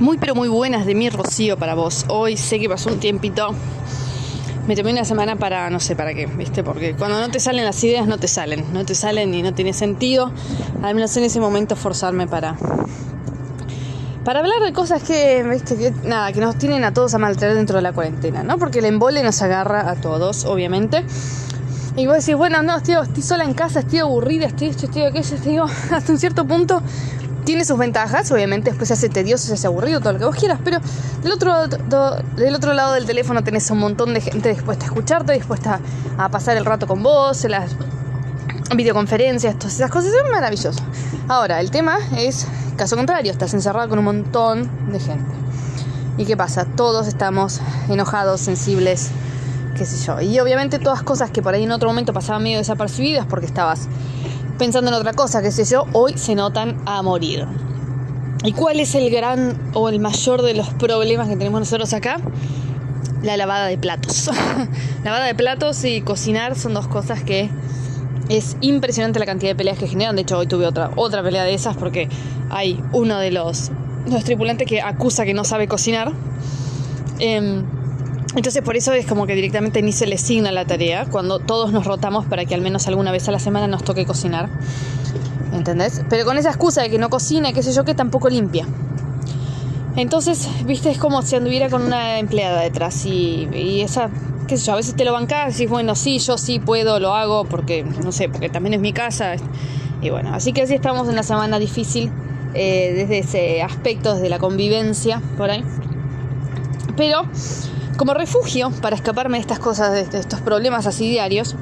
Muy pero muy buenas de mi Rocío para vos. Hoy sé que pasó un tiempito. Me tomé una semana para no sé para qué, ¿viste? Porque cuando no te salen las ideas no te salen, no te salen y no tiene sentido. Al menos en ese momento forzarme para para hablar de cosas que, ¿viste? que nada, que nos tienen a todos a maltratar dentro de la cuarentena, ¿no? Porque el embole nos agarra a todos, obviamente. Y vos decís, bueno, no, estoy, estoy sola en casa, estoy aburrida, estoy esto, estoy aquello, estoy, hasta un cierto punto tiene sus ventajas, obviamente después se hace tedioso, se hace aburrido, todo lo que vos quieras, pero del otro, del otro lado del teléfono tenés un montón de gente dispuesta a escucharte, dispuesta a pasar el rato con vos, las videoconferencias, todas esas cosas, es maravilloso. Ahora, el tema es, caso contrario, estás encerrado con un montón de gente. ¿Y qué pasa? Todos estamos enojados, sensibles, qué sé yo. Y obviamente todas cosas que por ahí en otro momento pasaban medio desapercibidas porque estabas pensando en otra cosa, qué sé yo, hoy se notan a morir. ¿Y cuál es el gran o el mayor de los problemas que tenemos nosotros acá? La lavada de platos. lavada de platos y cocinar son dos cosas que es impresionante la cantidad de peleas que generan. De hecho, hoy tuve otra, otra pelea de esas porque hay uno de los, los tripulantes que acusa que no sabe cocinar. Eh, entonces por eso es como que directamente ni se le asigna la tarea cuando todos nos rotamos para que al menos alguna vez a la semana nos toque cocinar. ¿Entendés? Pero con esa excusa de que no cocina, qué sé yo, que tampoco limpia. Entonces, viste, es como si anduviera con una empleada detrás y, y esa, qué sé yo, a veces te lo bancás y decís, bueno, sí, yo sí puedo, lo hago porque, no sé, porque también es mi casa. Y bueno, así que así estamos en una semana difícil eh, desde ese aspecto, desde la convivencia, por ahí. Pero como refugio para escaparme de estas cosas, de estos problemas así diarios,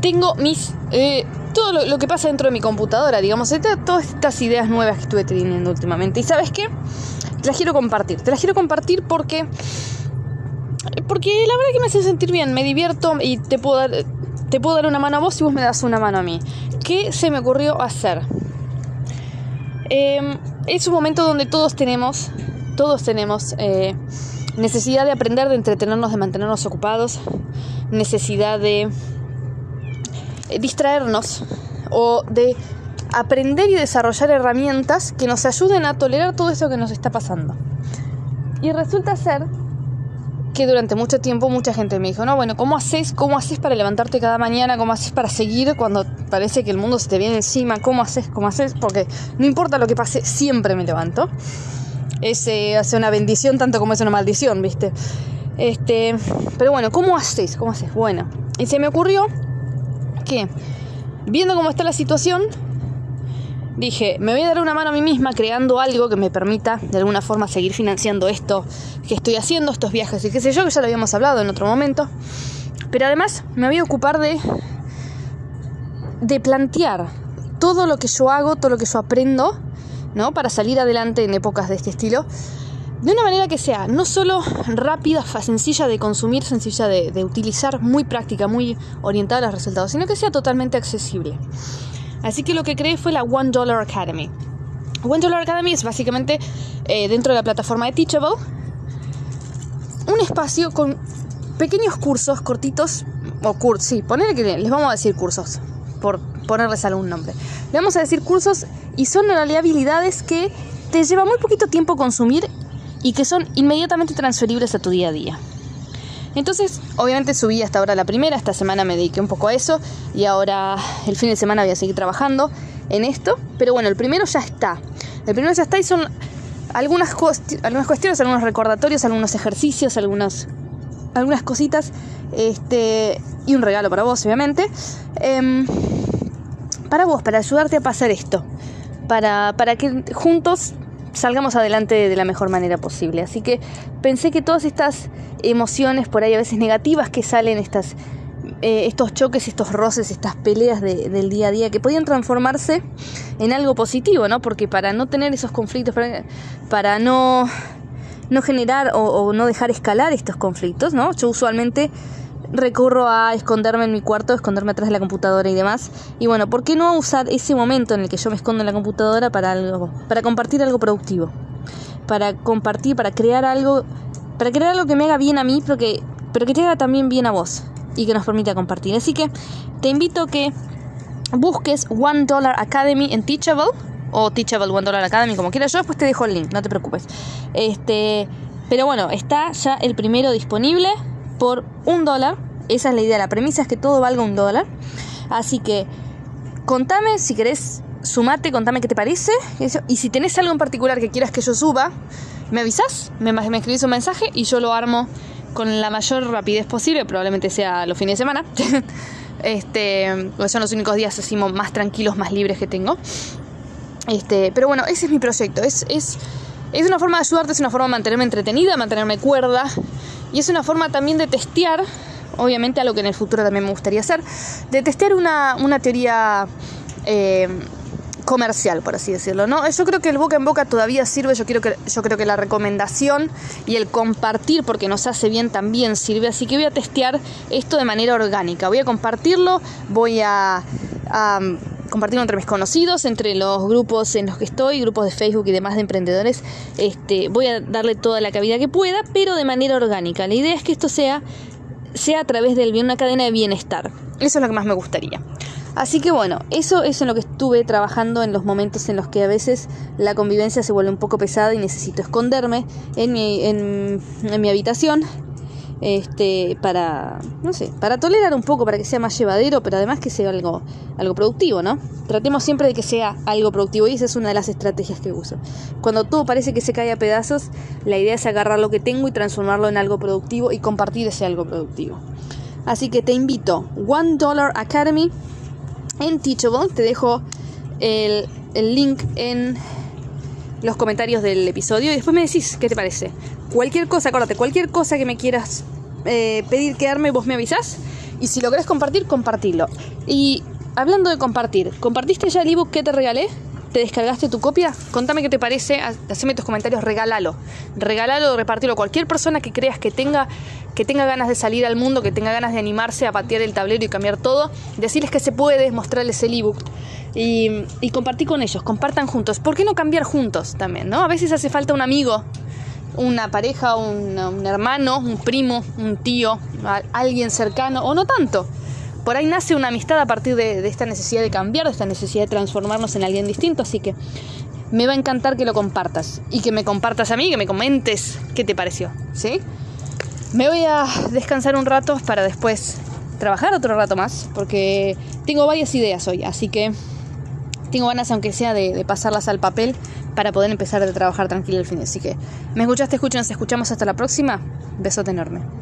tengo mis... Eh, todo lo, que pasa dentro de mi computadora, digamos, todas estas ideas nuevas que estuve teniendo últimamente. ¿Y sabes qué? Te las quiero compartir. Te las quiero compartir porque... Porque la verdad que me hace sentir bien, me divierto y te puedo dar, te puedo dar una mano a vos y vos me das una mano a mí. ¿Qué se me ocurrió hacer? Em, es un momento donde todos tenemos, todos tenemos eh, necesidad de aprender, de entretenernos, de mantenernos ocupados, necesidad de eh, distraernos o de aprender y desarrollar herramientas que nos ayuden a tolerar todo eso que nos está pasando. Y resulta ser que durante mucho tiempo mucha gente me dijo, no, bueno, ¿cómo haces? ¿Cómo haces para levantarte cada mañana? ¿Cómo haces para seguir cuando parece que el mundo se te viene encima? ¿Cómo haces? ¿Cómo haces? Porque no importa lo que pase, siempre me levanto es eh, una bendición tanto como es una maldición, ¿viste? Este, pero bueno, ¿cómo haces? ¿Cómo haces? Bueno, y se me ocurrió que, viendo cómo está la situación, dije, me voy a dar una mano a mí misma creando algo que me permita de alguna forma seguir financiando esto que estoy haciendo, estos viajes y qué sé yo, que ya lo habíamos hablado en otro momento. Pero además me voy a ocupar de, de plantear todo lo que yo hago, todo lo que yo aprendo ¿no? Para salir adelante en épocas de este estilo. De una manera que sea no solo rápida, sencilla de consumir, sencilla de, utilizar, muy práctica, muy orientada a los resultados, sino que sea totalmente accesible. Así que lo que creé fue la One Dollar Academy. One Dollar Academy es básicamente eh, dentro de la plataforma de Teachable un espacio con pequeños cursos cortitos, o cursos, sí, ponerle que les vamos a decir cursos, por ponerles algún nombre. Le vamos a decir cursos y son en habilidades que te lleva muy poquito tiempo consumir y que son inmediatamente transferibles a tu día a día. Entonces, obviamente subí hasta ahora la primera, esta semana me dediqué un poco a eso y ahora el fin de semana voy a seguir trabajando en esto, pero bueno, el primero ya está. El primero ya está y son algunas, cuestiones, algunos recordatorios, algunos ejercicios, algunas, algunas cositas este, y un regalo para vos, obviamente. Em, para vos, para ayudarte a pasar esto para, para que juntos salgamos adelante de la mejor manera posible. Así que pensé que todas estas emociones por ahí a veces negativas que salen, estas, eh, estos choques, estos roces, estas peleas del día a día, que podían transformarse en algo positivo, ¿no? Porque para no tener esos conflictos, para, para no, no generar o, o no dejar escalar estos conflictos, ¿no? Yo usualmente recurro a esconderme en mi cuarto, esconderme atrás de la computadora y demás. Y bueno, ¿por qué no usar ese momento en el que yo me escondo en la computadora para algo, para compartir algo productivo? Para compartir, para crear algo, para crear algo que me haga bien a mí, pero que, pero que te haga también bien a vos y que nos permita compartir. Así que te invito a que busques One Dollar Academy en Teachable o Teachable One Dollar Academy, como quieras. Yo después te dejo el link, no te preocupes. Este, pero bueno, está ya el primero disponible por un dólar. Esa es la idea, la premisa es que todo valga un dólar. Así que contame si querés, sumate, contame qué te parece. Y si tenés algo en particular que quieras que yo suba, me avisas, me, me escribís un mensaje y yo lo armo con la mayor rapidez posible, probablemente sea los fines de semana. este, son los únicos días así más tranquilos, más libres que tengo. Este, pero bueno, ese es mi proyecto. Es, es, es una forma de ayudarte, es una forma de mantenerme entretenida, mantenerme cuerda. Y es una forma también de testear, obviamente algo que en el futuro también me gustaría hacer, de testear una, una teoría eh, comercial, por así decirlo, ¿no? Yo creo que el boca en boca todavía sirve, yo, quiero que, yo creo que la recomendación y el compartir, porque nos hace bien, también sirve, así que voy a testear esto de manera orgánica, voy a compartirlo, voy a, compartirlo entre mis conocidos, entre los grupos en los que estoy, grupos de Facebook y demás de emprendedores, este, voy a darle toda la cabida que pueda, pero de manera orgánica. La idea es que esto sea, sea a través de una cadena de bienestar. Eso es lo que más me gustaría. Así que bueno, eso es en lo que estuve trabajando en los momentos en los que a veces la convivencia se vuelve un poco pesada y necesito esconderme en mi, en, mi habitación este, para, no sé, para tolerar un poco, para que sea más llevadero, pero además que sea algo, algo productivo, ¿no? Tratemos siempre de que sea algo productivo y esa es una de las estrategias que uso. Cuando todo parece que se cae a pedazos, la idea es agarrar lo que tengo y transformarlo en algo productivo y compartir ese algo productivo. Así que te invito, One Dollar Academy en Teachable. Te dejo el, link en los comentarios del episodio y después me decís qué te parece. Cualquier cosa, acuérdate, cualquier cosa que me quieras eh, pedir que arme, vos me avisás. Y si lo querés compartir, compartilo. Y hablando de compartir, ¿compartiste ya el ebook que te regalé? ¿Te descargaste tu copia? Contame qué te parece, haceme tus comentarios, regálalo. Regálalo, repartilo. Cualquier persona que creas que tenga, que tenga ganas de salir al mundo, que tenga ganas de animarse a patear el tablero y cambiar todo, decirles que se puede, mostrarles el ebook y, y compartir con ellos, compartan juntos. ¿Por qué no cambiar juntos también? ¿no? A veces hace falta un amigo, una pareja, un, un hermano, un primo, un tío, alguien cercano o no tanto por ahí nace una amistad a partir de, esta necesidad de cambiar, de esta necesidad de transformarnos en alguien distinto, así que me va a encantar que lo compartas y que me compartas a mí, que me comentes qué te pareció, ¿sí? Me voy a descansar un rato para después trabajar otro rato más, porque tengo varias ideas hoy, así que tengo ganas, aunque sea, de, pasarlas al papel para poder empezar a trabajar tranquilo el fin. Así que me escuchaste, escuchen, nos escuchamos hasta la próxima. Besote enorme.